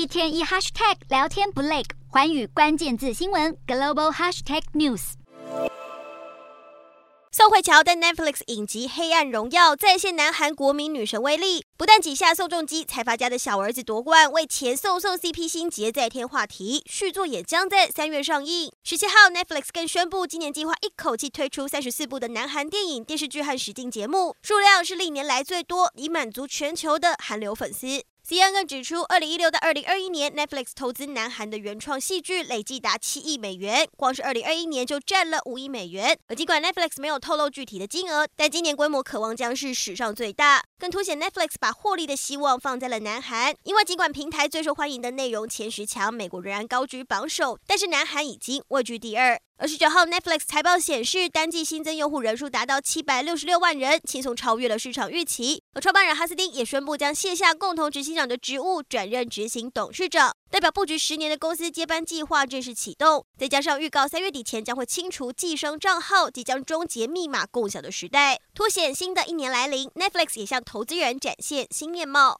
一天一 hashtag 聊天不累，环宇关键字新闻 global hashtag news。宋慧乔的 Netflix 影集《黑暗荣耀》再现南韩国民女神威力，不但挤下宋仲基财阀家的小儿子夺冠，为前宋宋 CP 心结再添话题。续作也将在三月上映。十七号，Netflix 更宣布，今年计划一口气推出三十四部的南韩电影、电视剧和实境节目，数量是历年来最多，以满足全球的韩流粉丝。CNN 指出，二零一六到二零二一年，Netflix 投资南韩的原创戏剧累计达七亿美元，光是二零二一年就占了五亿美元。而尽管 Netflix 没有透露具体的金额，但今年规模可望将是史上最大，更凸显 Netflix 把获利的希望放在了南韩。因为尽管平台最受欢迎的内容前十强，美国仍然高居榜首，但是南韩已经位居第二。二十九号，Netflix 财报显示，单季新增用户人数达到七百六十六万人，轻松超越了市场预期。而创办人哈斯丁也宣布将卸下共同执行长的职务，转任执行董事长，代表布局十年的公司接班计划正式启动。再加上预告三月底前将会清除寄生账号，即将终结密码共享的时代，凸显新的一年来临。Netflix 也向投资人展现新面貌。